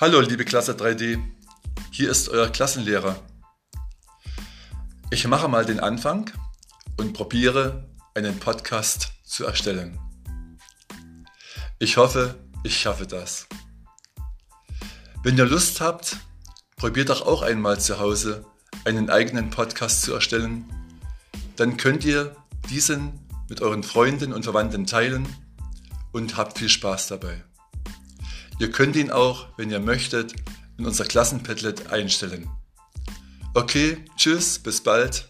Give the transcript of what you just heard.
Hallo liebe Klasse 3D, hier ist euer Klassenlehrer. Ich mache mal den Anfang und probiere einen Podcast zu erstellen. Ich hoffe, ich schaffe das. Wenn ihr Lust habt, probiert doch auch einmal zu Hause einen eigenen Podcast zu erstellen. Dann könnt ihr diesen mit euren Freunden und Verwandten teilen und habt viel Spaß dabei. Ihr könnt ihn auch, wenn ihr möchtet, in unser Klassenpadlet einstellen. Okay, tschüss, bis bald.